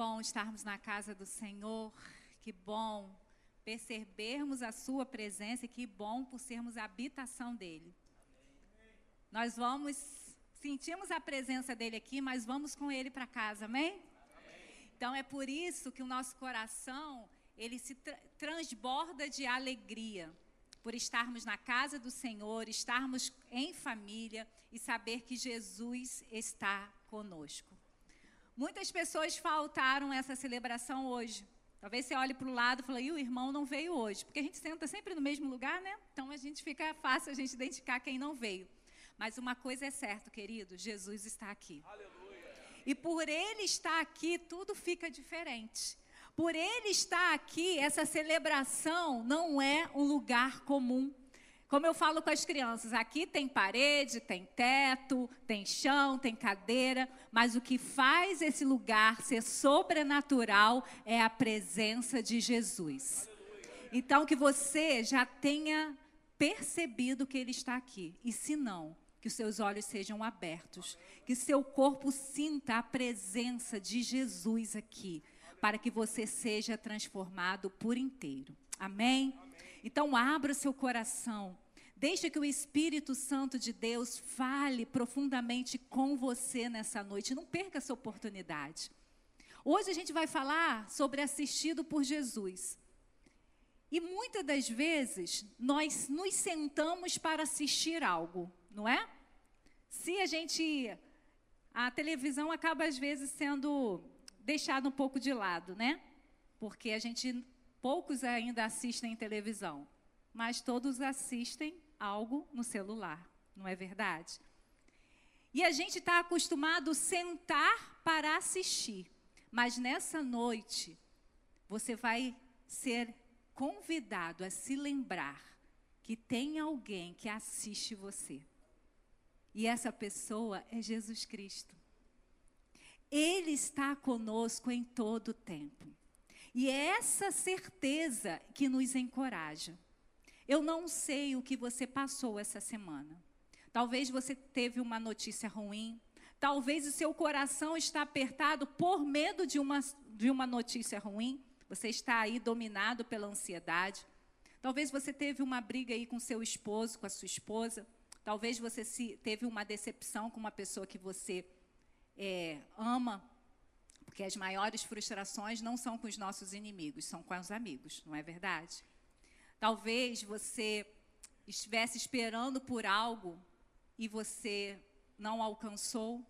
bom estarmos na casa do Senhor, que bom percebermos a Sua presença e que bom por sermos a habitação dEle. Nós vamos, sentimos a presença dEle aqui, mas vamos com Ele para casa, amém? Então é por isso que o nosso coração, ele se tra transborda de alegria por estarmos na casa do Senhor, estarmos em família e saber que Jesus está conosco. Muitas pessoas faltaram essa celebração hoje. Talvez você olhe para o lado e fale, e o irmão não veio hoje. Porque a gente senta sempre no mesmo lugar, né? Então a gente fica fácil a gente identificar quem não veio. Mas uma coisa é certa, querido, Jesus está aqui. Aleluia. E por ele estar aqui, tudo fica diferente. Por ele estar aqui, essa celebração não é um lugar comum. Como eu falo com as crianças, aqui tem parede, tem teto, tem chão, tem cadeira, mas o que faz esse lugar ser sobrenatural é a presença de Jesus. Então, que você já tenha percebido que Ele está aqui. E se não, que os seus olhos sejam abertos, que seu corpo sinta a presença de Jesus aqui, para que você seja transformado por inteiro. Amém? Então, abra seu coração. Deixe que o Espírito Santo de Deus fale profundamente com você nessa noite. Não perca essa oportunidade. Hoje a gente vai falar sobre assistido por Jesus. E muitas das vezes nós nos sentamos para assistir algo, não é? Se a gente. A televisão acaba às vezes sendo deixada um pouco de lado, né? Porque a gente Poucos ainda assistem televisão, mas todos assistem algo no celular, não é verdade? E a gente está acostumado a sentar para assistir, mas nessa noite você vai ser convidado a se lembrar que tem alguém que assiste você. E essa pessoa é Jesus Cristo. Ele está conosco em todo o tempo. E é essa certeza que nos encoraja. Eu não sei o que você passou essa semana. Talvez você teve uma notícia ruim. Talvez o seu coração está apertado por medo de uma, de uma notícia ruim. Você está aí dominado pela ansiedade. Talvez você teve uma briga aí com seu esposo, com a sua esposa. Talvez você se, teve uma decepção com uma pessoa que você é, ama porque as maiores frustrações não são com os nossos inimigos, são com os amigos, não é verdade? Talvez você estivesse esperando por algo e você não alcançou.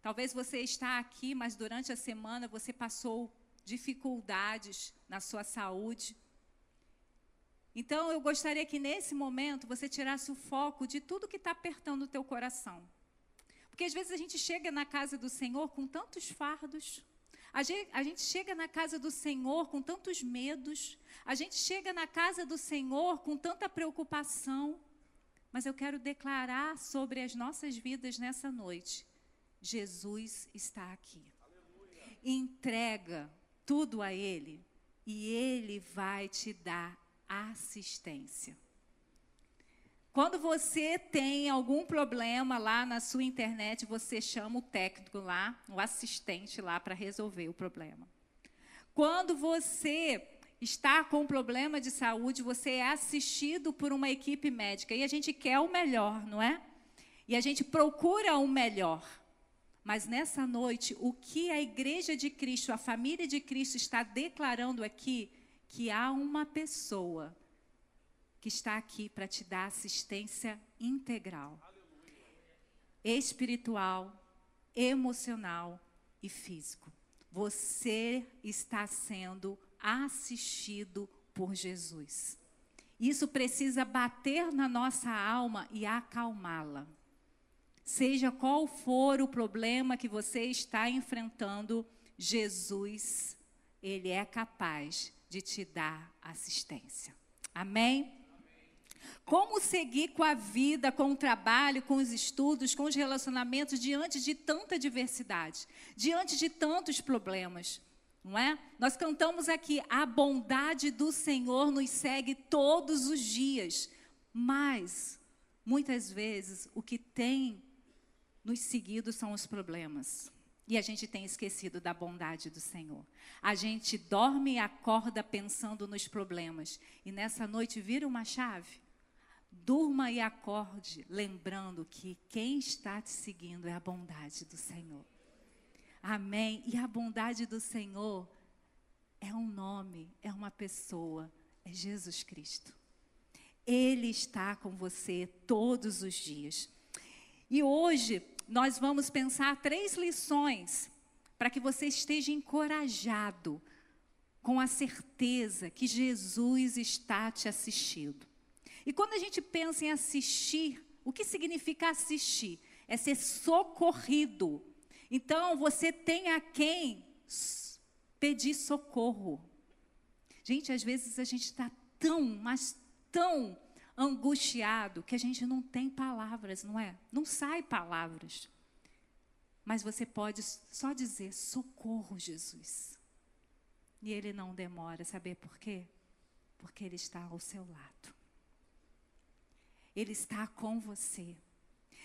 Talvez você está aqui, mas durante a semana você passou dificuldades na sua saúde. Então, eu gostaria que nesse momento você tirasse o foco de tudo que está apertando o teu coração. Porque às vezes a gente chega na casa do Senhor com tantos fardos, a gente, a gente, chega na casa do Senhor com tantos medos, a gente chega na casa do Senhor com tanta preocupação, mas eu quero declarar sobre as nossas vidas nessa noite: Jesus está aqui. Aleluia. Entrega tudo a Ele e Ele vai te dar assistência. Quando você tem algum problema lá na sua internet, você chama o técnico lá, o assistente lá para resolver o problema. Quando você está com um problema de saúde, você é assistido por uma equipe médica e a gente quer o melhor, não é? E a gente procura o melhor. Mas nessa noite, o que a igreja de Cristo, a família de Cristo está declarando aqui, que há uma pessoa que está aqui para te dar assistência integral, espiritual, emocional e físico. Você está sendo assistido por Jesus. Isso precisa bater na nossa alma e acalmá-la. Seja qual for o problema que você está enfrentando, Jesus, ele é capaz de te dar assistência. Amém? Como seguir com a vida, com o trabalho, com os estudos, com os relacionamentos diante de tanta diversidade, diante de tantos problemas, não é? Nós cantamos aqui: a bondade do Senhor nos segue todos os dias, mas muitas vezes o que tem nos seguido são os problemas. E a gente tem esquecido da bondade do Senhor. A gente dorme e acorda pensando nos problemas. E nessa noite vira uma chave. Durma e acorde, lembrando que quem está te seguindo é a bondade do Senhor. Amém. E a bondade do Senhor é um nome, é uma pessoa, é Jesus Cristo. Ele está com você todos os dias. E hoje nós vamos pensar três lições para que você esteja encorajado com a certeza que Jesus está te assistindo. E quando a gente pensa em assistir, o que significa assistir? É ser socorrido. Então, você tem a quem pedir socorro. Gente, às vezes a gente está tão, mas tão angustiado que a gente não tem palavras, não é? Não sai palavras. Mas você pode só dizer: socorro, Jesus. E ele não demora, saber por quê? Porque ele está ao seu lado. Ele está com você.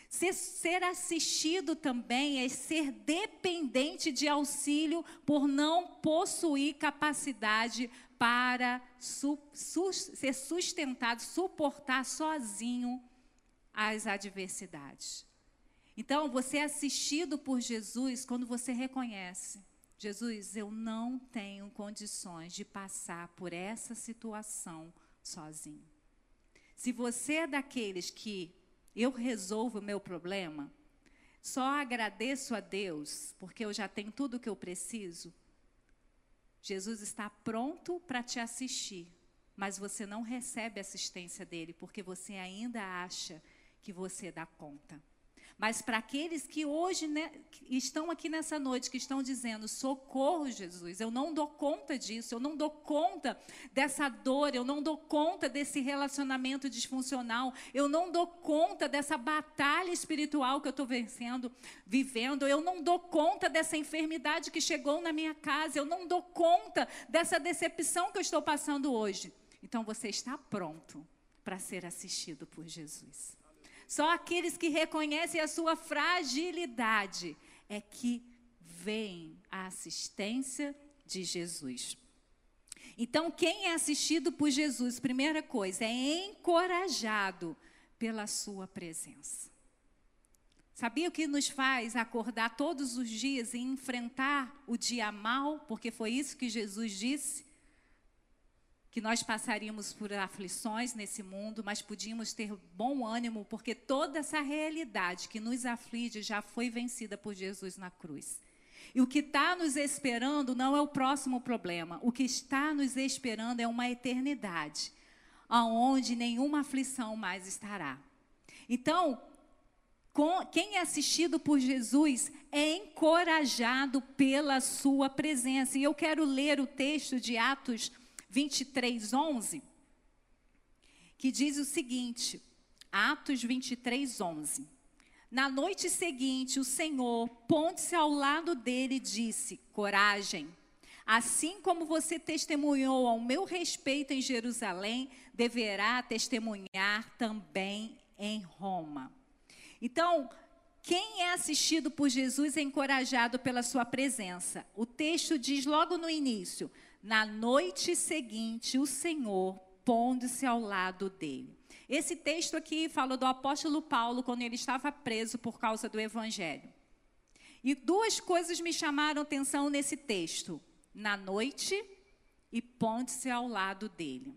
Ser, ser, assistido também é ser dependente de auxílio por não possuir capacidade para su, su, ser sustentado, suportar sozinho as adversidades. Então, você é assistido por Jesus quando você reconhece: Jesus, eu não tenho condições de passar por essa situação sozinho. Se você é daqueles que eu resolvo o meu problema, só agradeço a Deus porque eu já tenho tudo o que eu preciso, Jesus está pronto para te assistir, mas você não recebe assistência dele porque você ainda acha que você dá conta. Mas para aqueles que hoje né, estão aqui nessa noite, que estão dizendo: socorro, Jesus, eu não dou conta disso, eu não dou conta dessa dor, eu não dou conta desse relacionamento disfuncional, eu não dou conta dessa batalha espiritual que eu estou vencendo, vivendo, eu não dou conta dessa enfermidade que chegou na minha casa, eu não dou conta dessa decepção que eu estou passando hoje. Então você está pronto para ser assistido por Jesus. Só aqueles que reconhecem a sua fragilidade é que veem a assistência de Jesus. Então, quem é assistido por Jesus, primeira coisa, é encorajado pela sua presença. Sabia o que nos faz acordar todos os dias e enfrentar o dia mal? Porque foi isso que Jesus disse que nós passaríamos por aflições nesse mundo, mas podíamos ter bom ânimo, porque toda essa realidade que nos aflige já foi vencida por Jesus na cruz. E o que está nos esperando não é o próximo problema, o que está nos esperando é uma eternidade, aonde nenhuma aflição mais estará. Então, com, quem é assistido por Jesus é encorajado pela sua presença. E eu quero ler o texto de Atos 23, 11, que diz o seguinte, Atos 23, 11. Na noite seguinte, o Senhor, ponte-se ao lado dele, disse: Coragem, assim como você testemunhou ao meu respeito em Jerusalém, deverá testemunhar também em Roma. Então, quem é assistido por Jesus é encorajado pela sua presença. O texto diz logo no início: na noite seguinte, o Senhor pondo-se ao lado dele. Esse texto aqui fala do apóstolo Paulo quando ele estava preso por causa do evangelho. E duas coisas me chamaram atenção nesse texto: na noite e ponte-se ao lado dele.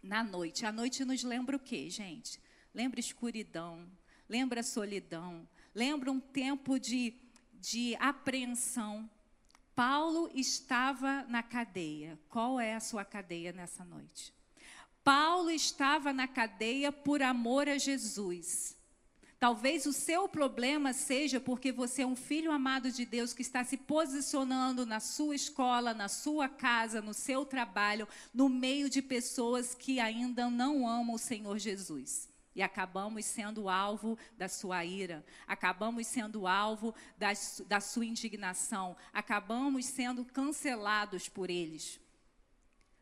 Na noite. A noite nos lembra o quê, gente? Lembra escuridão, lembra solidão, lembra um tempo de, de apreensão, Paulo estava na cadeia. Qual é a sua cadeia nessa noite? Paulo estava na cadeia por amor a Jesus. Talvez o seu problema seja porque você é um filho amado de Deus que está se posicionando na sua escola, na sua casa, no seu trabalho, no meio de pessoas que ainda não amam o Senhor Jesus. E acabamos sendo alvo da sua ira, acabamos sendo alvo da, da sua indignação, acabamos sendo cancelados por eles.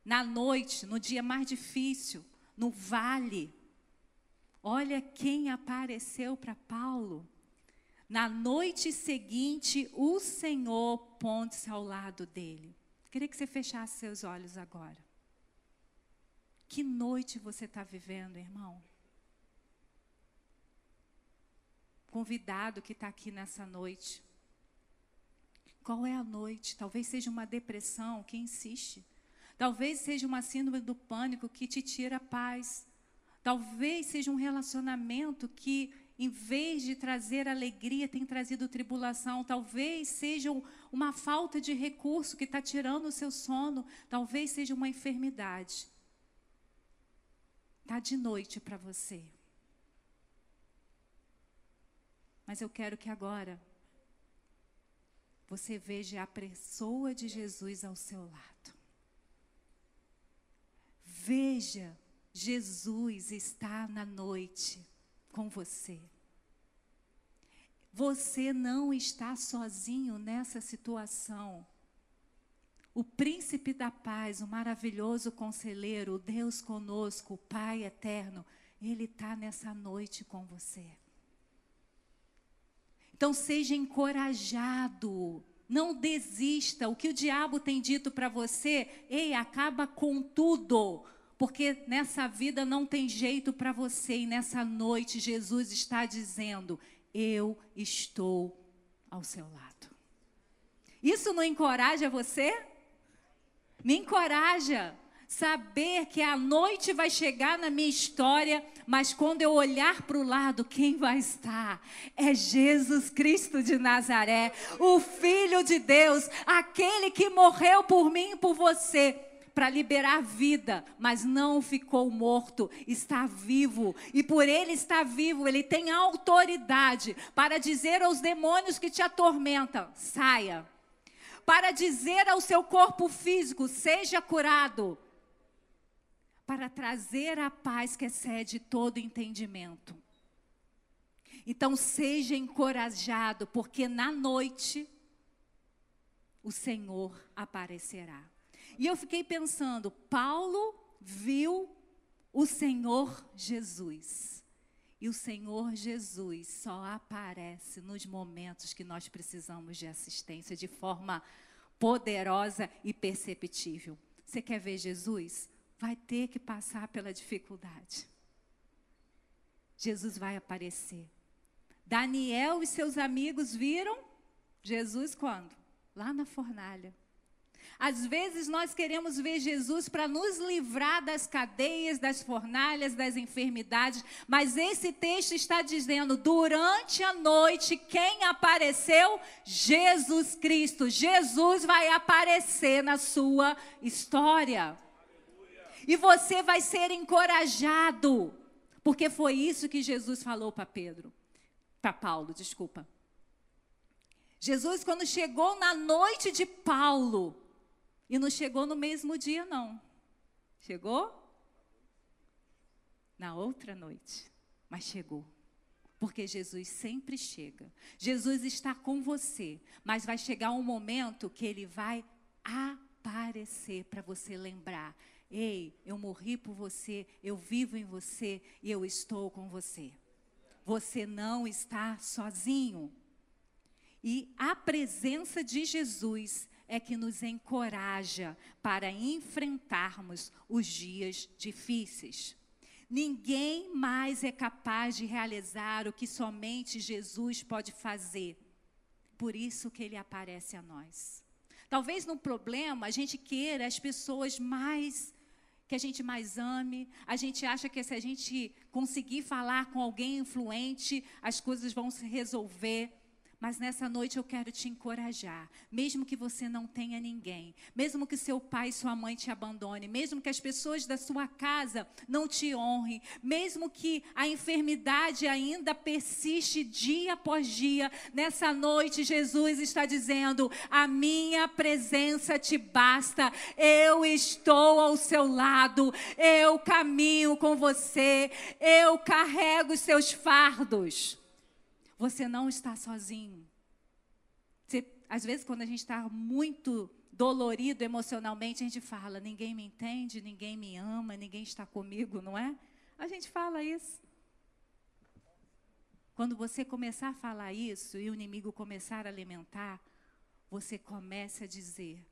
Na noite, no dia mais difícil, no vale, olha quem apareceu para Paulo. Na noite seguinte, o Senhor ponte-se ao lado dele. Queria que você fechasse seus olhos agora. Que noite você está vivendo, irmão? Convidado que está aqui nessa noite. Qual é a noite? Talvez seja uma depressão que insiste. Talvez seja uma síndrome do pânico que te tira a paz. Talvez seja um relacionamento que, em vez de trazer alegria, tem trazido tribulação. Talvez seja uma falta de recurso que está tirando o seu sono. Talvez seja uma enfermidade. Está de noite para você. Mas eu quero que agora você veja a pessoa de Jesus ao seu lado. Veja, Jesus está na noite com você. Você não está sozinho nessa situação. O príncipe da paz, o maravilhoso conselheiro, o Deus conosco, o Pai eterno, ele está nessa noite com você. Então seja encorajado. Não desista. O que o diabo tem dito para você, ei, acaba com tudo. Porque nessa vida não tem jeito para você. E nessa noite Jesus está dizendo: Eu estou ao seu lado. Isso não encoraja você? Me encoraja saber que a noite vai chegar na minha história, mas quando eu olhar para o lado, quem vai estar? É Jesus Cristo de Nazaré, o Filho de Deus, aquele que morreu por mim e por você para liberar vida, mas não ficou morto, está vivo. E por ele estar vivo, ele tem autoridade para dizer aos demônios que te atormentam: saia. Para dizer ao seu corpo físico: seja curado para trazer a paz que excede todo entendimento. Então seja encorajado, porque na noite o Senhor aparecerá. E eu fiquei pensando, Paulo viu o Senhor Jesus. E o Senhor Jesus só aparece nos momentos que nós precisamos de assistência de forma poderosa e perceptível. Você quer ver Jesus? Vai ter que passar pela dificuldade. Jesus vai aparecer. Daniel e seus amigos viram Jesus quando? Lá na fornalha. Às vezes nós queremos ver Jesus para nos livrar das cadeias, das fornalhas, das enfermidades, mas esse texto está dizendo: durante a noite, quem apareceu? Jesus Cristo. Jesus vai aparecer na sua história. E você vai ser encorajado. Porque foi isso que Jesus falou para Pedro. Para Paulo, desculpa. Jesus, quando chegou na noite de Paulo, e não chegou no mesmo dia, não. Chegou? Na outra noite. Mas chegou. Porque Jesus sempre chega. Jesus está com você. Mas vai chegar um momento que ele vai aparecer para você lembrar Ei, eu morri por você, eu vivo em você e eu estou com você. Você não está sozinho. E a presença de Jesus é que nos encoraja para enfrentarmos os dias difíceis. Ninguém mais é capaz de realizar o que somente Jesus pode fazer. Por isso que ele aparece a nós. Talvez no problema a gente queira as pessoas mais que a gente mais ame. A gente acha que se a gente conseguir falar com alguém influente, as coisas vão se resolver. Mas nessa noite eu quero te encorajar, mesmo que você não tenha ninguém, mesmo que seu pai e sua mãe te abandone, mesmo que as pessoas da sua casa não te honrem, mesmo que a enfermidade ainda persiste dia após dia, nessa noite Jesus está dizendo: "A minha presença te basta. Eu estou ao seu lado. Eu caminho com você. Eu carrego os seus fardos." Você não está sozinho. Você, às vezes, quando a gente está muito dolorido emocionalmente, a gente fala: ninguém me entende, ninguém me ama, ninguém está comigo, não é? A gente fala isso. Quando você começar a falar isso e o inimigo começar a alimentar, você comece a dizer: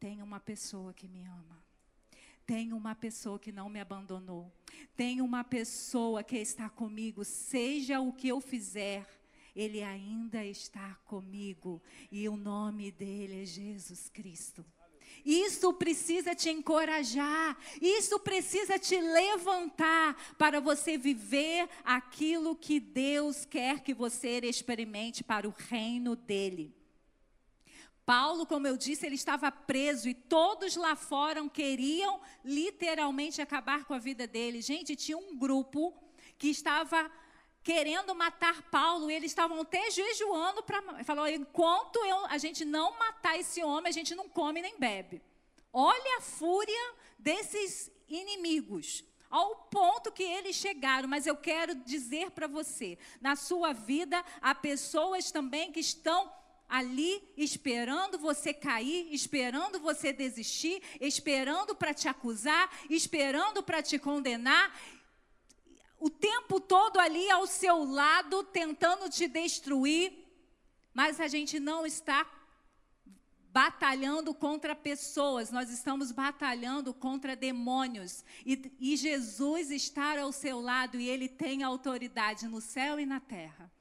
tem uma pessoa que me ama. Tem uma pessoa que não me abandonou. Tem uma pessoa que está comigo, seja o que eu fizer, ele ainda está comigo e o nome dele é Jesus Cristo. Isso precisa te encorajar, isso precisa te levantar para você viver aquilo que Deus quer que você experimente para o reino dele. Paulo, como eu disse, ele estava preso e todos lá fora queriam literalmente acabar com a vida dele. Gente, tinha um grupo que estava querendo matar Paulo, e eles estavam até jejuando para. Falou: enquanto eu, a gente não matar esse homem, a gente não come nem bebe. Olha a fúria desses inimigos. Ao ponto que eles chegaram, mas eu quero dizer para você: na sua vida, há pessoas também que estão ali esperando você cair, esperando você desistir, esperando para te acusar, esperando para te condenar, o tempo todo ali ao seu lado, tentando te destruir, mas a gente não está batalhando contra pessoas, nós estamos batalhando contra demônios. E, e Jesus está ao seu lado e ele tem autoridade no céu e na terra.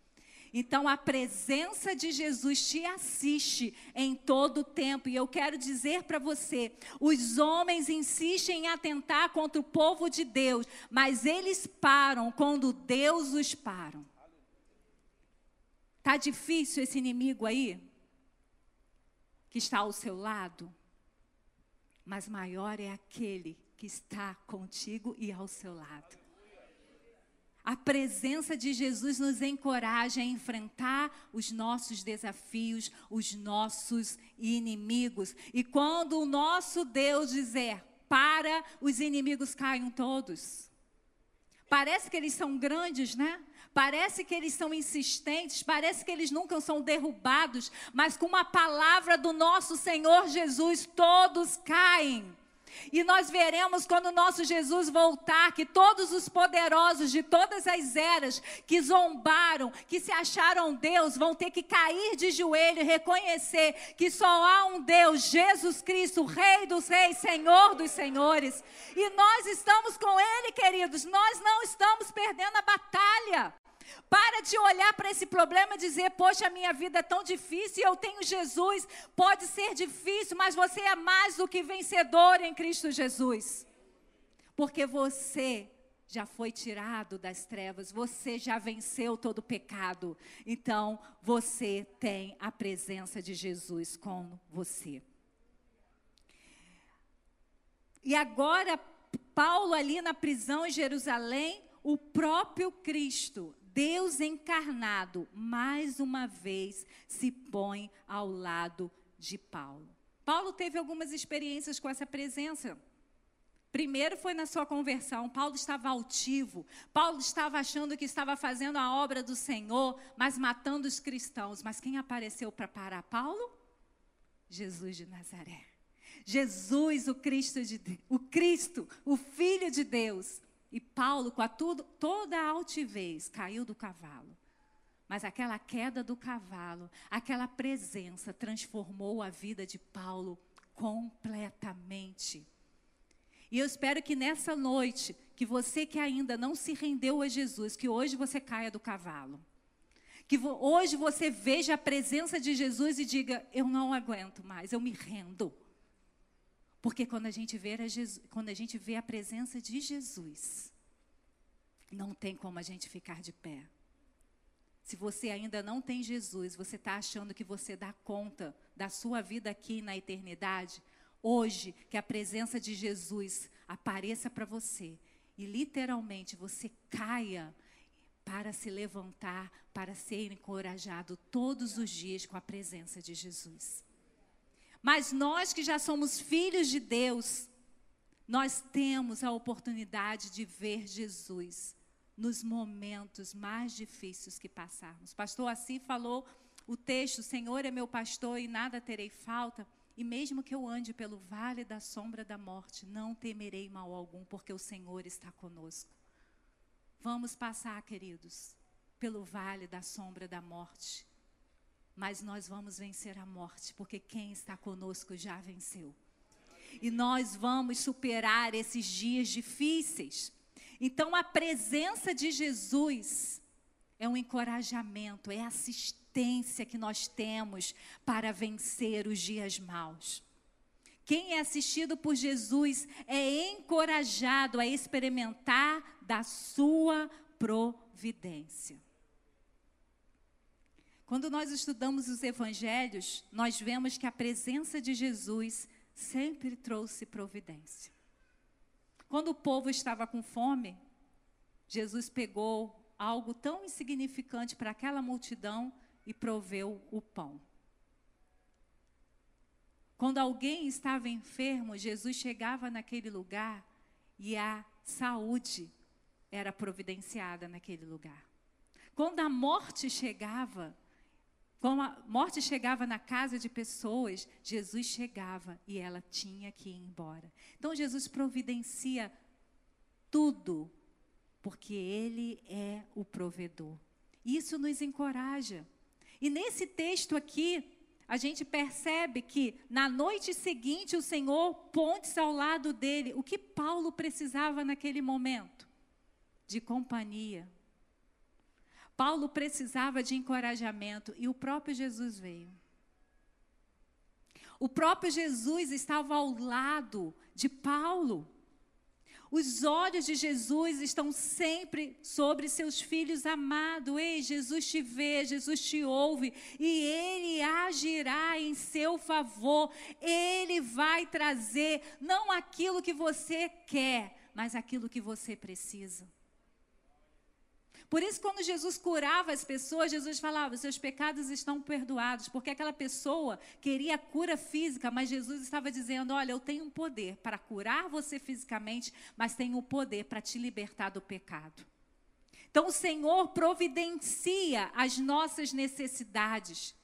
Então a presença de Jesus te assiste em todo o tempo. E eu quero dizer para você: os homens insistem em atentar contra o povo de Deus, mas eles param quando Deus os para. Tá difícil esse inimigo aí que está ao seu lado, mas maior é aquele que está contigo e ao seu lado. A presença de Jesus nos encoraja a enfrentar os nossos desafios, os nossos inimigos. E quando o nosso Deus dizer, para, os inimigos caem todos. Parece que eles são grandes, né? Parece que eles são insistentes, parece que eles nunca são derrubados, mas com uma palavra do nosso Senhor Jesus, todos caem. E nós veremos quando nosso Jesus voltar que todos os poderosos de todas as eras que zombaram, que se acharam Deus, vão ter que cair de joelho e reconhecer que só há um Deus, Jesus Cristo, Rei dos Reis, Senhor dos Senhores. E nós estamos com Ele, queridos. Nós não estamos perdendo a batalha. Para de olhar para esse problema e dizer: Poxa, minha vida é tão difícil eu tenho Jesus. Pode ser difícil, mas você é mais do que vencedor em Cristo Jesus. Porque você já foi tirado das trevas, você já venceu todo o pecado. Então, você tem a presença de Jesus com você. E agora, Paulo ali na prisão em Jerusalém, o próprio Cristo Deus encarnado, mais uma vez, se põe ao lado de Paulo. Paulo teve algumas experiências com essa presença. Primeiro foi na sua conversão. Paulo estava altivo. Paulo estava achando que estava fazendo a obra do Senhor, mas matando os cristãos. Mas quem apareceu para parar Paulo? Jesus de Nazaré. Jesus, o Cristo de o Cristo, o Filho de Deus, e Paulo, com a tudo, toda a altivez, caiu do cavalo. Mas aquela queda do cavalo, aquela presença transformou a vida de Paulo completamente. E eu espero que nessa noite, que você que ainda não se rendeu a Jesus, que hoje você caia do cavalo. Que hoje você veja a presença de Jesus e diga: Eu não aguento mais, eu me rendo. Porque quando a gente vê a, Jesus, quando a, gente vê a presença de Jesus, não tem como a gente ficar de pé. Se você ainda não tem Jesus, você está achando que você dá conta da sua vida aqui na eternidade, hoje, que a presença de Jesus apareça para você e literalmente você caia para se levantar, para ser encorajado todos os dias com a presença de Jesus. Mas nós que já somos filhos de Deus, nós temos a oportunidade de ver Jesus nos momentos mais difíceis que passarmos. Pastor assim falou o texto: Senhor é meu pastor e nada terei falta. E mesmo que eu ande pelo vale da sombra da morte, não temerei mal algum, porque o Senhor está conosco. Vamos passar, queridos. pelo vale da sombra da morte, mas nós vamos vencer a morte, porque quem está conosco já venceu. E nós vamos superar esses dias difíceis. Então, a presença de Jesus é um encorajamento, é assistência que nós temos para vencer os dias maus. Quem é assistido por Jesus é encorajado a experimentar da sua providência. Quando nós estudamos os evangelhos, nós vemos que a presença de Jesus sempre trouxe providência. Quando o povo estava com fome, Jesus pegou algo tão insignificante para aquela multidão e proveu o pão. Quando alguém estava enfermo, Jesus chegava naquele lugar e a saúde era providenciada naquele lugar. Quando a morte chegava, quando a morte chegava na casa de pessoas, Jesus chegava e ela tinha que ir embora. Então Jesus providencia tudo, porque Ele é o provedor. Isso nos encoraja. E nesse texto aqui, a gente percebe que na noite seguinte o Senhor ponte ao lado dele. O que Paulo precisava naquele momento? De companhia, Paulo precisava de encorajamento e o próprio Jesus veio. O próprio Jesus estava ao lado de Paulo. Os olhos de Jesus estão sempre sobre seus filhos amados. Ei, Jesus te vê, Jesus te ouve e ele agirá em seu favor. Ele vai trazer não aquilo que você quer, mas aquilo que você precisa. Por isso, quando Jesus curava as pessoas, Jesus falava: seus pecados estão perdoados, porque aquela pessoa queria cura física, mas Jesus estava dizendo: olha, eu tenho um poder para curar você fisicamente, mas tenho o poder para te libertar do pecado. Então, o Senhor providencia as nossas necessidades.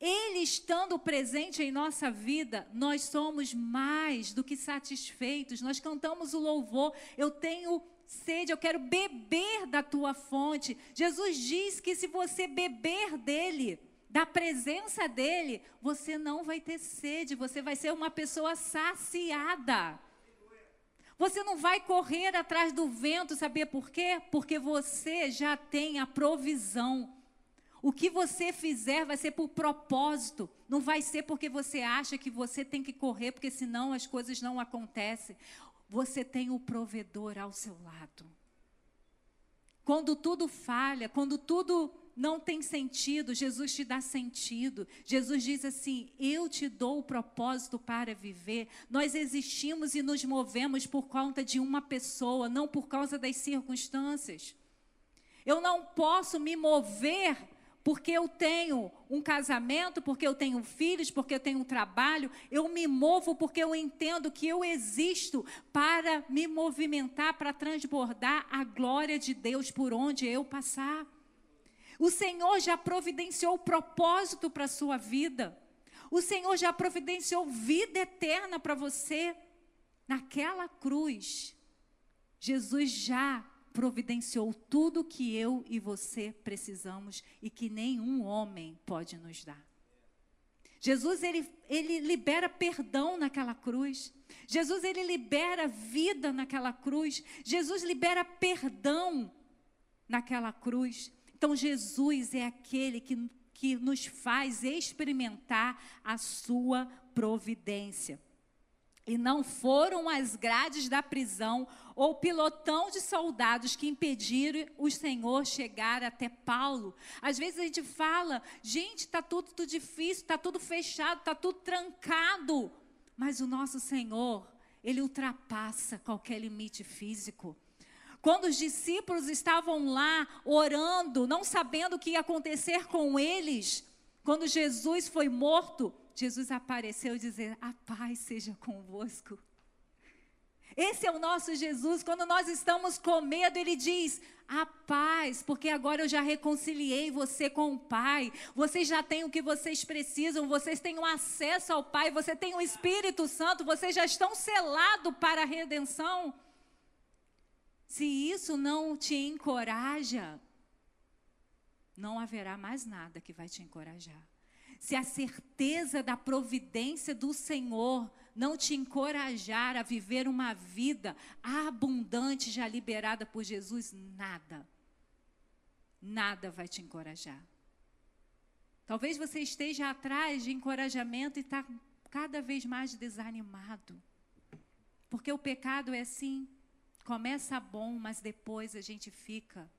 Ele estando presente em nossa vida, nós somos mais do que satisfeitos. Nós cantamos o louvor. Eu tenho sede, eu quero beber da tua fonte. Jesus diz que se você beber dele, da presença dele, você não vai ter sede, você vai ser uma pessoa saciada. Você não vai correr atrás do vento, sabia por quê? Porque você já tem a provisão. O que você fizer vai ser por propósito, não vai ser porque você acha que você tem que correr, porque senão as coisas não acontecem você tem o provedor ao seu lado. Quando tudo falha, quando tudo não tem sentido, Jesus te dá sentido. Jesus diz assim: Eu te dou o propósito para viver. Nós existimos e nos movemos por conta de uma pessoa, não por causa das circunstâncias. Eu não posso me mover porque eu tenho um casamento, porque eu tenho filhos, porque eu tenho um trabalho, eu me movo porque eu entendo que eu existo para me movimentar, para transbordar a glória de Deus por onde eu passar. O Senhor já providenciou o propósito para a sua vida. O Senhor já providenciou vida eterna para você. Naquela cruz, Jesus já providenciou tudo que eu e você precisamos e que nenhum homem pode nos dar. Jesus ele, ele libera perdão naquela cruz. Jesus ele libera vida naquela cruz. Jesus libera perdão naquela cruz. Então Jesus é aquele que, que nos faz experimentar a sua providência. E não foram as grades da prisão ou pilotão de soldados que impediram o Senhor chegar até Paulo. Às vezes a gente fala, gente, está tudo, tudo difícil, está tudo fechado, está tudo trancado. Mas o nosso Senhor, ele ultrapassa qualquer limite físico. Quando os discípulos estavam lá orando, não sabendo o que ia acontecer com eles, quando Jesus foi morto, Jesus apareceu e dizer: A paz seja convosco. Esse é o nosso Jesus. Quando nós estamos com medo, ele diz: A paz, porque agora eu já reconciliei você com o Pai. Vocês já têm o que vocês precisam, vocês têm um acesso ao Pai, você tem o Espírito Santo, vocês já estão selados para a redenção. Se isso não te encoraja, não haverá mais nada que vai te encorajar. Se a certeza da providência do Senhor não te encorajar a viver uma vida abundante já liberada por Jesus, nada, nada vai te encorajar. Talvez você esteja atrás de encorajamento e está cada vez mais desanimado. Porque o pecado é assim, começa bom, mas depois a gente fica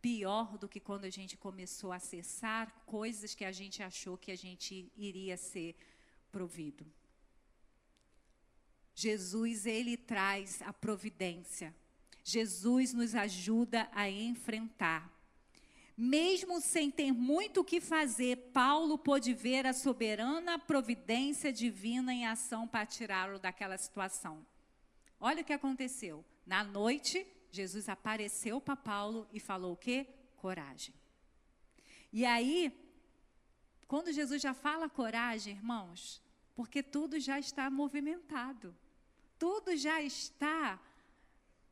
pior do que quando a gente começou a acessar coisas que a gente achou que a gente iria ser provido. Jesus, ele traz a providência. Jesus nos ajuda a enfrentar. Mesmo sem ter muito o que fazer, Paulo pôde ver a soberana providência divina em ação para tirá-lo daquela situação. Olha o que aconteceu. Na noite, Jesus apareceu para Paulo e falou o quê? Coragem. E aí, quando Jesus já fala coragem, irmãos, porque tudo já está movimentado, tudo já está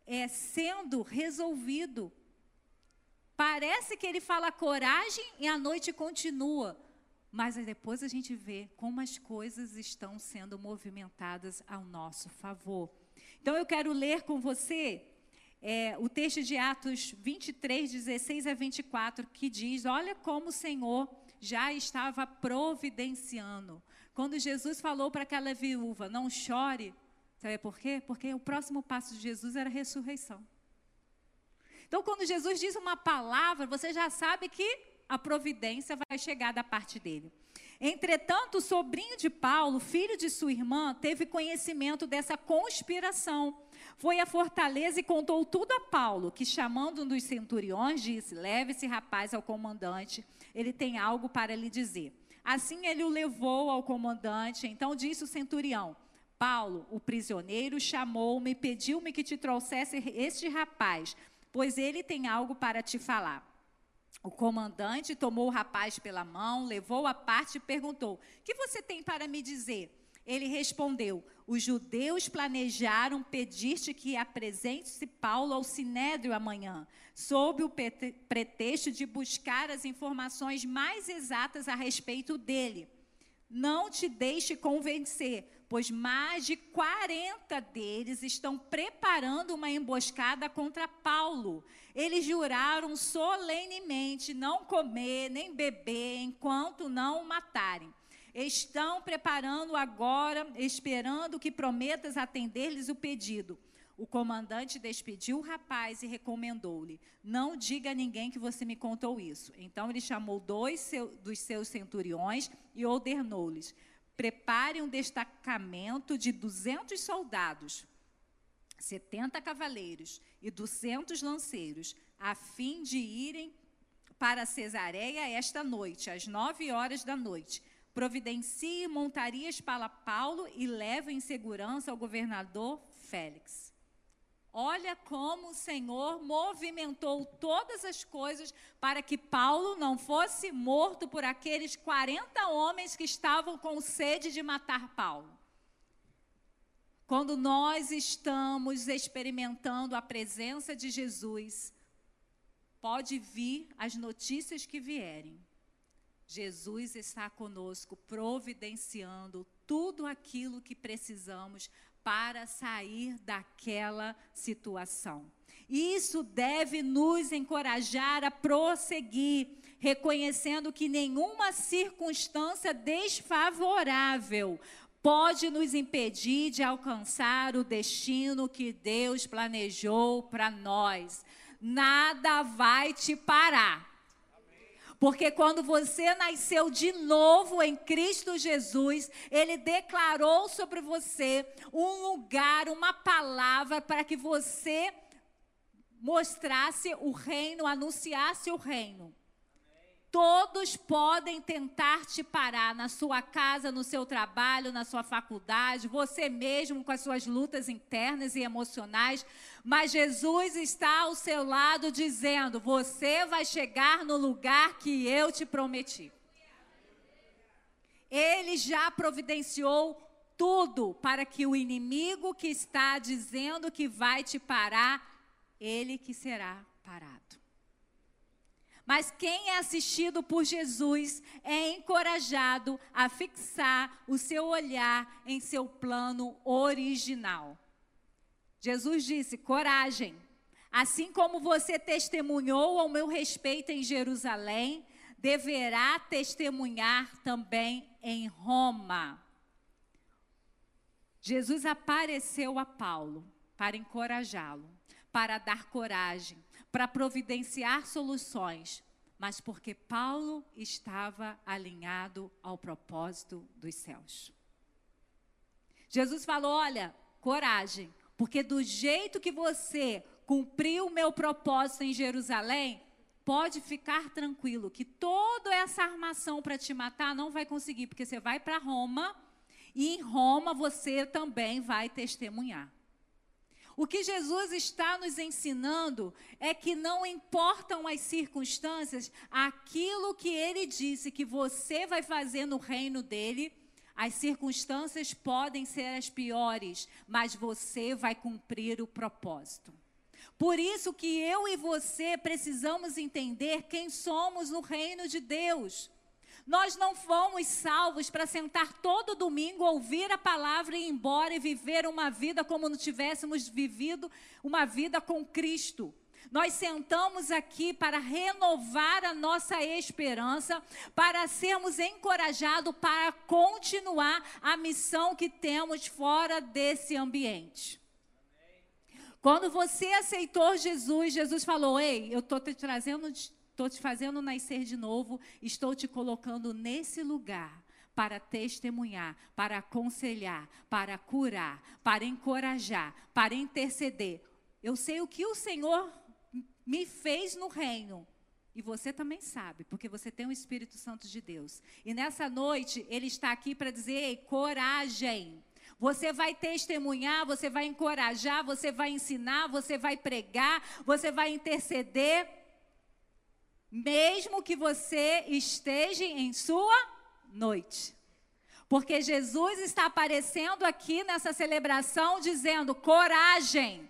é, sendo resolvido. Parece que ele fala coragem e a noite continua. Mas depois a gente vê como as coisas estão sendo movimentadas ao nosso favor. Então eu quero ler com você é, o texto de Atos 23, 16 a 24, que diz: Olha como o Senhor já estava providenciando. Quando Jesus falou para aquela viúva: Não chore, sabe por quê? Porque o próximo passo de Jesus era a ressurreição. Então, quando Jesus diz uma palavra, você já sabe que a providência vai chegar da parte dele. Entretanto, o sobrinho de Paulo, filho de sua irmã, teve conhecimento dessa conspiração. Foi à fortaleza e contou tudo a Paulo, que chamando um dos centuriões, disse: Leve esse rapaz ao comandante, ele tem algo para lhe dizer. Assim ele o levou ao comandante. Então disse o centurião: Paulo, o prisioneiro, chamou-me e pediu-me que te trouxesse este rapaz, pois ele tem algo para te falar. O comandante tomou o rapaz pela mão, levou-o à parte e perguntou: Que você tem para me dizer? Ele respondeu: Os judeus planejaram pedir-te que apresente-se Paulo ao sinédrio amanhã, sob o pretexto de buscar as informações mais exatas a respeito dele. Não te deixe convencer, pois mais de 40 deles estão preparando uma emboscada contra Paulo. Eles juraram solenemente não comer nem beber enquanto não o matarem. Estão preparando agora, esperando que prometas atender-lhes o pedido. O comandante despediu o rapaz e recomendou-lhe: Não diga a ninguém que você me contou isso. Então ele chamou dois seu, dos seus centuriões e ordenou-lhes: Prepare um destacamento de 200 soldados, 70 cavaleiros e 200 lanceiros, a fim de irem para Cesareia esta noite, às nove horas da noite. Providencie montarias para Paulo e leve em segurança ao governador Félix. Olha como o Senhor movimentou todas as coisas para que Paulo não fosse morto por aqueles 40 homens que estavam com sede de matar Paulo. Quando nós estamos experimentando a presença de Jesus, pode vir as notícias que vierem. Jesus está conosco, providenciando tudo aquilo que precisamos para sair daquela situação. Isso deve nos encorajar a prosseguir, reconhecendo que nenhuma circunstância desfavorável pode nos impedir de alcançar o destino que Deus planejou para nós. Nada vai te parar. Porque quando você nasceu de novo em Cristo Jesus, Ele declarou sobre você um lugar, uma palavra para que você mostrasse o reino, anunciasse o reino. Todos podem tentar te parar na sua casa, no seu trabalho, na sua faculdade, você mesmo com as suas lutas internas e emocionais, mas Jesus está ao seu lado dizendo: Você vai chegar no lugar que eu te prometi. Ele já providenciou tudo para que o inimigo que está dizendo que vai te parar, ele que será parado. Mas quem é assistido por Jesus é encorajado a fixar o seu olhar em seu plano original. Jesus disse: coragem. Assim como você testemunhou ao meu respeito em Jerusalém, deverá testemunhar também em Roma. Jesus apareceu a Paulo para encorajá-lo, para dar coragem, para providenciar soluções, mas porque Paulo estava alinhado ao propósito dos céus. Jesus falou: Olha, coragem, porque do jeito que você cumpriu o meu propósito em Jerusalém, pode ficar tranquilo que toda essa armação para te matar não vai conseguir, porque você vai para Roma e em Roma você também vai testemunhar. O que Jesus está nos ensinando é que não importam as circunstâncias, aquilo que ele disse que você vai fazer no reino dele, as circunstâncias podem ser as piores, mas você vai cumprir o propósito. Por isso que eu e você precisamos entender quem somos no reino de Deus. Nós não fomos salvos para sentar todo domingo, ouvir a palavra e ir embora e viver uma vida como não tivéssemos vivido uma vida com Cristo. Nós sentamos aqui para renovar a nossa esperança, para sermos encorajados para continuar a missão que temos fora desse ambiente. Quando você aceitou Jesus, Jesus falou: Ei, eu estou te trazendo Estou te fazendo nascer de novo, estou te colocando nesse lugar para testemunhar, para aconselhar, para curar, para encorajar, para interceder. Eu sei o que o Senhor me fez no reino. E você também sabe, porque você tem o Espírito Santo de Deus. E nessa noite, Ele está aqui para dizer: coragem. Você vai testemunhar, você vai encorajar, você vai ensinar, você vai pregar, você vai interceder mesmo que você esteja em sua noite. Porque Jesus está aparecendo aqui nessa celebração dizendo: coragem.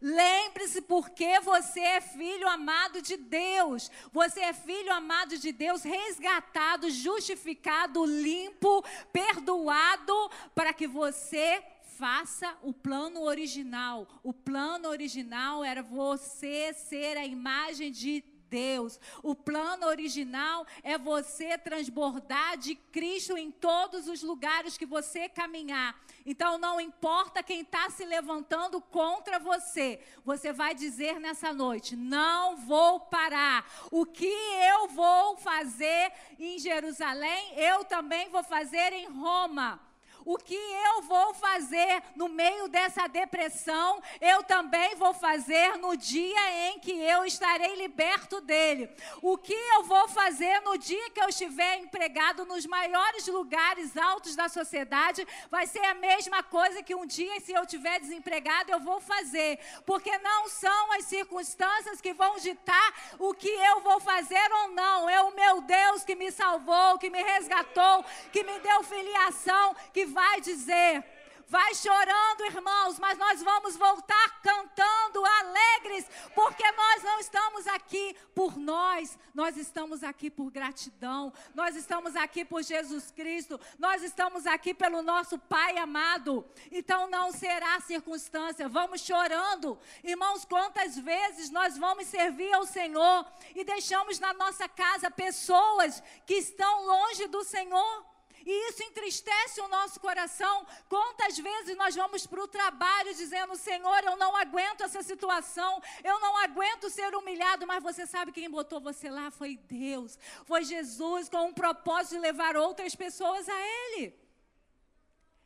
Lembre-se porque você é filho amado de Deus. Você é filho amado de Deus, resgatado, justificado, limpo, perdoado, para que você faça o plano original. O plano original era você ser a imagem de Deus. O plano original é você transbordar de Cristo em todos os lugares que você caminhar. Então, não importa quem está se levantando contra você, você vai dizer nessa noite: não vou parar. O que eu vou fazer em Jerusalém, eu também vou fazer em Roma. O que eu vou fazer no meio dessa depressão, eu também vou fazer no dia em que eu estarei liberto dele. O que eu vou fazer no dia que eu estiver empregado nos maiores lugares altos da sociedade, vai ser a mesma coisa que um dia, se eu estiver desempregado, eu vou fazer. Porque não são as circunstâncias que vão ditar o que eu vou fazer ou não. É o meu Deus que me salvou, que me resgatou, que me deu filiação, que vai dizer. Vai chorando, irmãos, mas nós vamos voltar cantando alegres, porque nós não estamos aqui por nós, nós estamos aqui por gratidão, nós estamos aqui por Jesus Cristo, nós estamos aqui pelo nosso Pai amado. Então não será circunstância, vamos chorando. Irmãos, quantas vezes nós vamos servir ao Senhor e deixamos na nossa casa pessoas que estão longe do Senhor? E isso entristece o nosso coração. Quantas vezes nós vamos para o trabalho dizendo: Senhor, eu não aguento essa situação, eu não aguento ser humilhado, mas você sabe quem botou você lá? Foi Deus, foi Jesus, com o propósito de levar outras pessoas a Ele.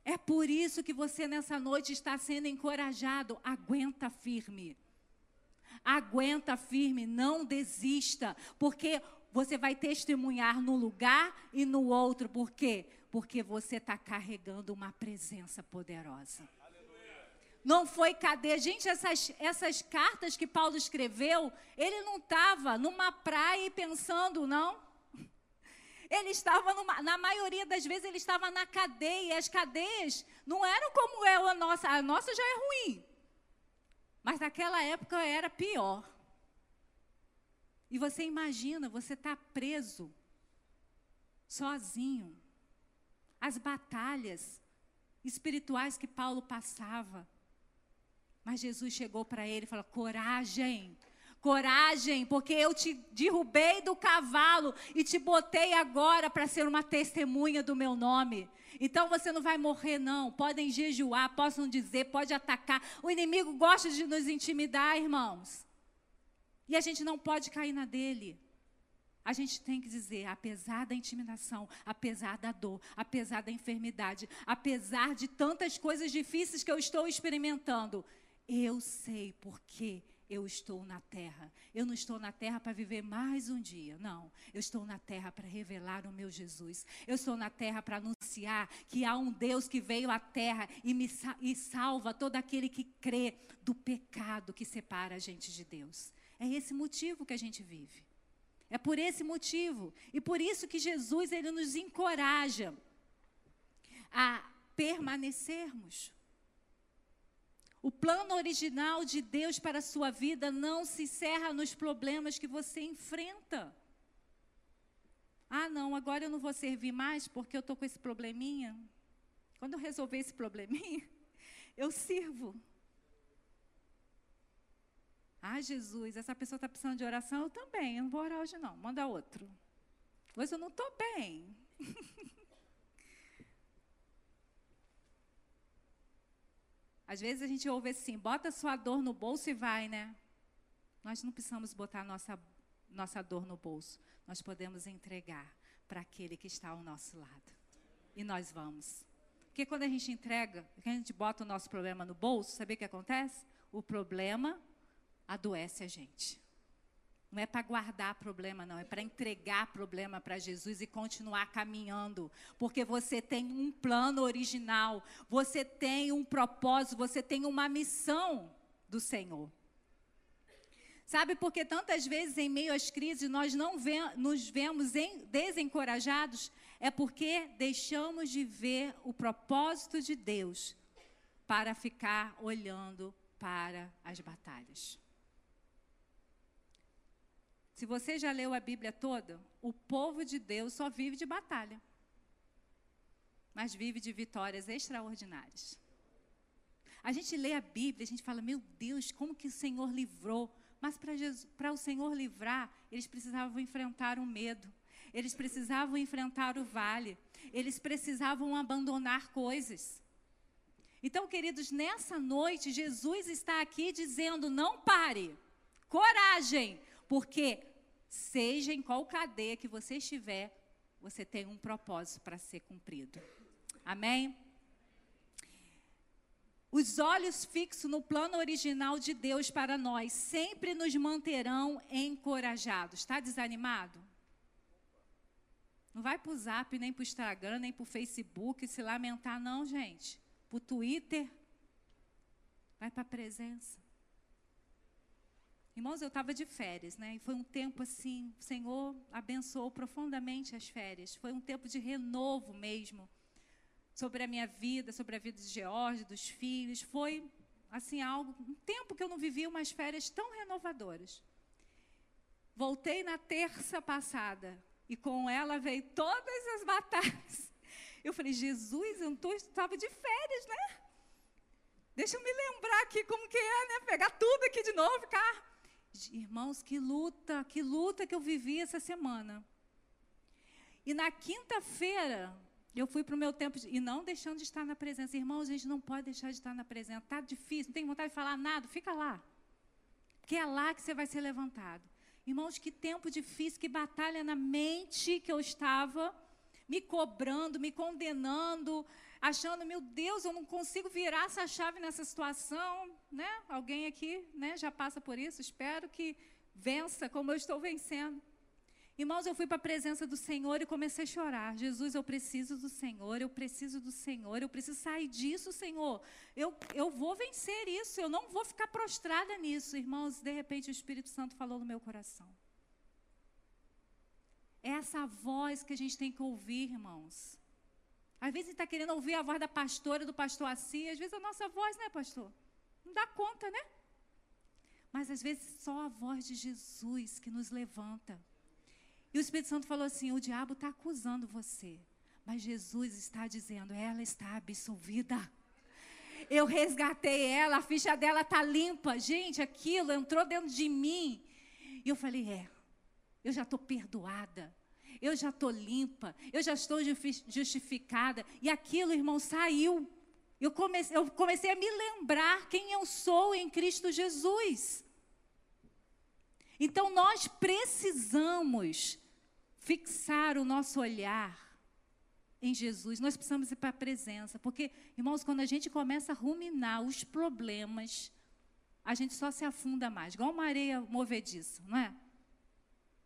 É por isso que você nessa noite está sendo encorajado. Aguenta firme. Aguenta firme, não desista, porque você vai testemunhar no lugar e no outro. Por quê? Porque você está carregando uma presença poderosa. Não foi cadeia. Gente, essas, essas cartas que Paulo escreveu, ele não estava numa praia pensando, não. Ele estava, numa, na maioria das vezes, ele estava na cadeia. E as cadeias não eram como é a nossa. A nossa já é ruim. Mas naquela época era pior. E você imagina, você está preso, sozinho. As batalhas espirituais que Paulo passava. Mas Jesus chegou para ele e falou: coragem, coragem, porque eu te derrubei do cavalo e te botei agora para ser uma testemunha do meu nome. Então você não vai morrer, não. Podem jejuar, possam dizer, pode atacar. O inimigo gosta de nos intimidar, irmãos. E a gente não pode cair na dele. A gente tem que dizer, apesar da intimidação, apesar da dor, apesar da enfermidade, apesar de tantas coisas difíceis que eu estou experimentando, eu sei porque eu estou na terra. Eu não estou na terra para viver mais um dia, não. Eu estou na terra para revelar o meu Jesus. Eu estou na terra para anunciar que há um Deus que veio à terra e me e salva todo aquele que crê do pecado que separa a gente de Deus. É esse motivo que a gente vive. É por esse motivo e por isso que Jesus ele nos encoraja a permanecermos. O plano original de Deus para a sua vida não se encerra nos problemas que você enfrenta. Ah, não, agora eu não vou servir mais porque eu estou com esse probleminha. Quando eu resolver esse probleminha, eu sirvo. Ah, Jesus, essa pessoa está precisando de oração, eu também. Eu não vou orar hoje, não. Manda outro. Hoje eu não estou bem. Às vezes a gente ouve assim, bota sua dor no bolso e vai, né? Nós não precisamos botar nossa, nossa dor no bolso. Nós podemos entregar para aquele que está ao nosso lado. E nós vamos. Porque quando a gente entrega, quando a gente bota o nosso problema no bolso, sabe o que acontece? O problema adoece a gente. Não é para guardar problema, não, é para entregar problema para Jesus e continuar caminhando, porque você tem um plano original, você tem um propósito, você tem uma missão do Senhor. Sabe por que tantas vezes em meio às crises nós não vê, nos vemos em, desencorajados? É porque deixamos de ver o propósito de Deus para ficar olhando para as batalhas. Se você já leu a Bíblia toda, o povo de Deus só vive de batalha, mas vive de vitórias extraordinárias. A gente lê a Bíblia, a gente fala, meu Deus, como que o Senhor livrou? Mas para o Senhor livrar, eles precisavam enfrentar o medo, eles precisavam enfrentar o vale, eles precisavam abandonar coisas. Então, queridos, nessa noite, Jesus está aqui dizendo: não pare, coragem, porque seja em qual cadeia que você estiver, você tem um propósito para ser cumprido. Amém? Os olhos fixos no plano original de Deus para nós sempre nos manterão encorajados. Está desanimado? Não vai para o Zap, nem para o Instagram, nem para o Facebook se lamentar, não, gente. Para o Twitter. Vai para a presença. Irmãos, eu estava de férias, né? E foi um tempo assim, o Senhor abençoou profundamente as férias. Foi um tempo de renovo mesmo sobre a minha vida, sobre a vida de George, dos filhos. Foi assim algo, um tempo que eu não vivia umas férias tão renovadoras. Voltei na terça passada e com ela veio todas as batalhas. Eu falei, Jesus, eu estava de férias, né? Deixa eu me lembrar aqui como que é, né? Pegar tudo aqui de novo, ficar Irmãos, que luta, que luta que eu vivi essa semana. E na quinta-feira, eu fui para o meu tempo, de, e não deixando de estar na presença. Irmãos, a gente não pode deixar de estar na presença. Está difícil, não tem vontade de falar nada, fica lá. Porque é lá que você vai ser levantado. Irmãos, que tempo difícil, que batalha na mente que eu estava, me cobrando, me condenando, achando, meu Deus, eu não consigo virar essa chave nessa situação, né? Alguém aqui, né, já passa por isso. Espero que vença como eu estou vencendo. Irmãos, eu fui para a presença do Senhor e comecei a chorar. Jesus, eu preciso do Senhor, eu preciso do Senhor, eu preciso sair disso, Senhor. Eu, eu vou vencer isso, eu não vou ficar prostrada nisso. Irmãos, de repente o Espírito Santo falou no meu coração. É essa voz que a gente tem que ouvir, irmãos. Às vezes a gente está querendo ouvir a voz da pastora, do pastor assim, às vezes a nossa voz, né, pastor? Não dá conta, né? Mas às vezes só a voz de Jesus que nos levanta. E o Espírito Santo falou assim: o diabo está acusando você. Mas Jesus está dizendo: ela está absolvida. Eu resgatei ela, a ficha dela está limpa. Gente, aquilo entrou dentro de mim. E eu falei: é, eu já estou perdoada. Eu já estou limpa, eu já estou justificada. E aquilo, irmão, saiu. Eu comecei, eu comecei a me lembrar quem eu sou em Cristo Jesus. Então nós precisamos fixar o nosso olhar em Jesus. Nós precisamos ir para a presença, porque, irmãos, quando a gente começa a ruminar os problemas, a gente só se afunda mais, igual uma areia movediça, não é?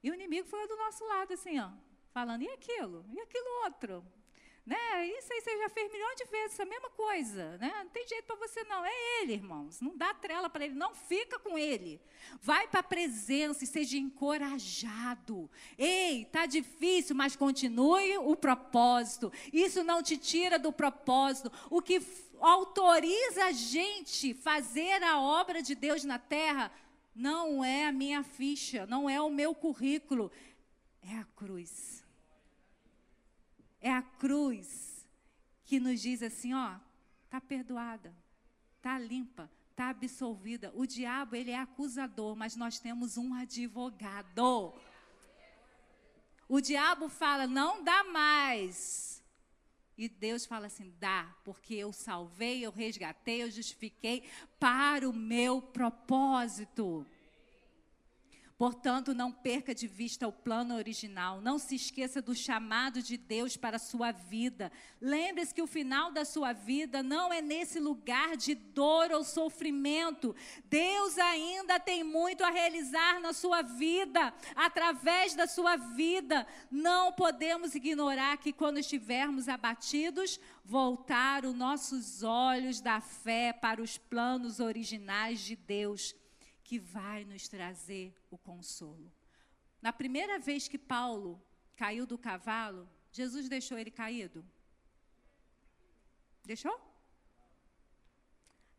E o inimigo foi do nosso lado, assim, ó, falando, e aquilo? E aquilo outro? Né? Isso aí você já fez milhões de vezes, a mesma coisa. Né? Não tem jeito para você, não. É ele, irmãos. Não dá trela para ele, não fica com ele. Vai para a presença e seja encorajado. Ei, tá difícil, mas continue o propósito. Isso não te tira do propósito. O que autoriza a gente fazer a obra de Deus na terra não é a minha ficha, não é o meu currículo, é a cruz. É a cruz que nos diz assim, ó, tá perdoada, tá limpa, tá absolvida. O diabo, ele é acusador, mas nós temos um advogado. O diabo fala, não dá mais. E Deus fala assim: dá, porque eu salvei, eu resgatei, eu justifiquei para o meu propósito. Portanto, não perca de vista o plano original. Não se esqueça do chamado de Deus para a sua vida. Lembre-se que o final da sua vida não é nesse lugar de dor ou sofrimento. Deus ainda tem muito a realizar na sua vida, através da sua vida. Não podemos ignorar que quando estivermos abatidos, voltar os nossos olhos da fé para os planos originais de Deus que vai nos trazer o consolo. Na primeira vez que Paulo caiu do cavalo, Jesus deixou ele caído? Deixou?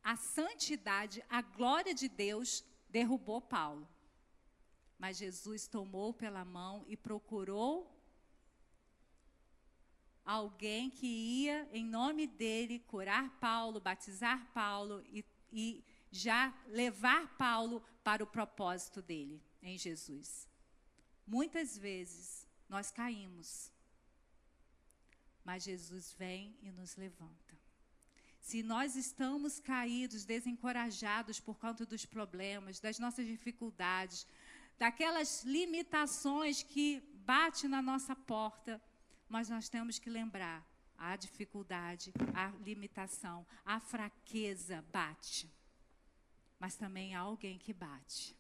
A santidade, a glória de Deus derrubou Paulo. Mas Jesus tomou pela mão e procurou alguém que ia, em nome dele, curar Paulo, batizar Paulo e, e já levar Paulo para o propósito dele em Jesus. Muitas vezes nós caímos, mas Jesus vem e nos levanta. Se nós estamos caídos, desencorajados por conta dos problemas, das nossas dificuldades, daquelas limitações que bate na nossa porta, mas nós temos que lembrar: a dificuldade, a limitação, a fraqueza bate mas também há alguém que bate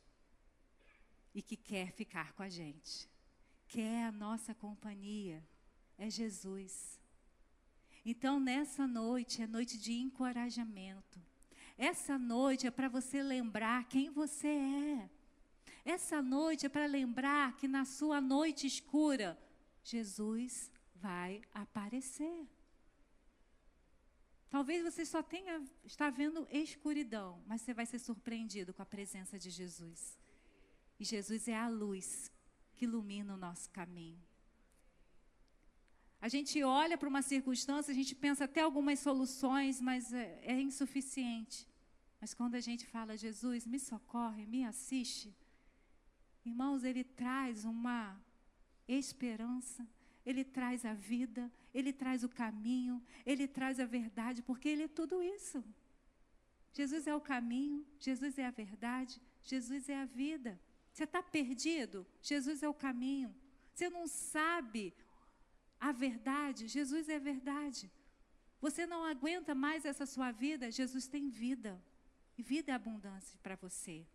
e que quer ficar com a gente, quer a nossa companhia, é Jesus. Então, nessa noite é noite de encorajamento. Essa noite é para você lembrar quem você é. Essa noite é para lembrar que na sua noite escura, Jesus vai aparecer. Talvez você só tenha está vendo escuridão, mas você vai ser surpreendido com a presença de Jesus. E Jesus é a luz que ilumina o nosso caminho. A gente olha para uma circunstância, a gente pensa até algumas soluções, mas é, é insuficiente. Mas quando a gente fala, Jesus, me socorre, me assiste, irmãos, ele traz uma esperança, ele traz a vida, Ele traz o caminho, Ele traz a verdade, porque Ele é tudo isso. Jesus é o caminho, Jesus é a verdade, Jesus é a vida. Você está perdido? Jesus é o caminho. Você não sabe a verdade? Jesus é a verdade. Você não aguenta mais essa sua vida? Jesus tem vida. E vida é abundância para você.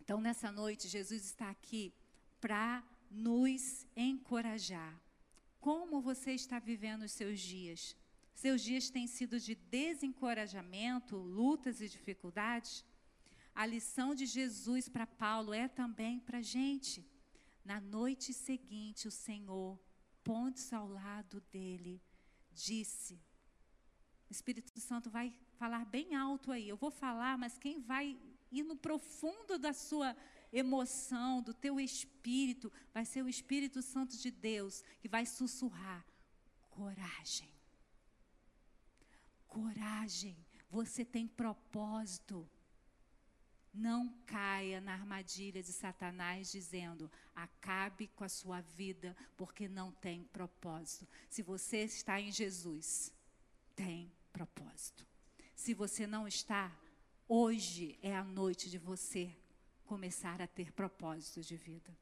Então, nessa noite, Jesus está aqui para nos encorajar. Como você está vivendo os seus dias? Seus dias têm sido de desencorajamento, lutas e dificuldades? A lição de Jesus para Paulo é também para a gente. Na noite seguinte, o Senhor, pontos ao lado dele, disse: O Espírito Santo vai falar bem alto aí. Eu vou falar, mas quem vai ir no profundo da sua emoção, do teu espírito, vai ser o Espírito Santo de Deus que vai sussurrar: coragem. Coragem, você tem propósito. Não caia na armadilha de Satanás dizendo: acabe com a sua vida, porque não tem propósito. Se você está em Jesus, tem propósito. Se você não está, hoje é a noite de você começar a ter propósito de vida.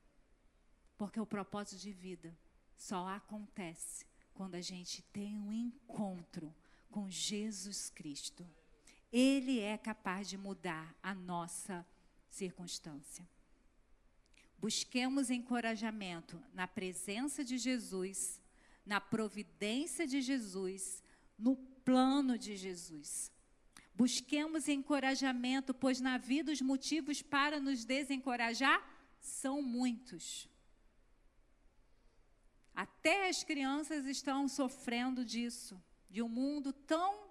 Porque o propósito de vida só acontece quando a gente tem um encontro com Jesus Cristo. Ele é capaz de mudar a nossa circunstância. Busquemos encorajamento na presença de Jesus, na providência de Jesus, no plano de Jesus. Busquemos encorajamento, pois na vida os motivos para nos desencorajar são muitos. Até as crianças estão sofrendo disso, de um mundo tão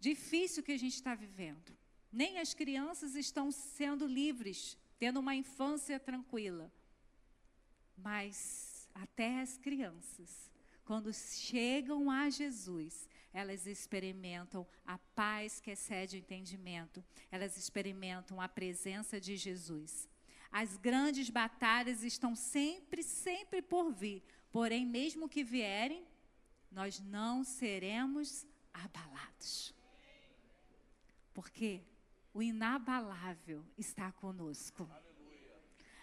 difícil que a gente está vivendo. Nem as crianças estão sendo livres, tendo uma infância tranquila. Mas até as crianças, quando chegam a Jesus, elas experimentam a paz que excede o entendimento, elas experimentam a presença de Jesus. As grandes batalhas estão sempre, sempre por vir, porém, mesmo que vierem, nós não seremos abalados. Porque o inabalável está conosco.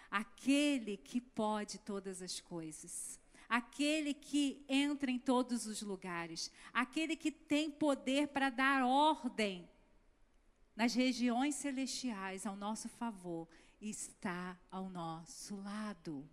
Aquele que pode todas as coisas, aquele que entra em todos os lugares, aquele que tem poder para dar ordem nas regiões celestiais ao nosso favor, está ao nosso lado.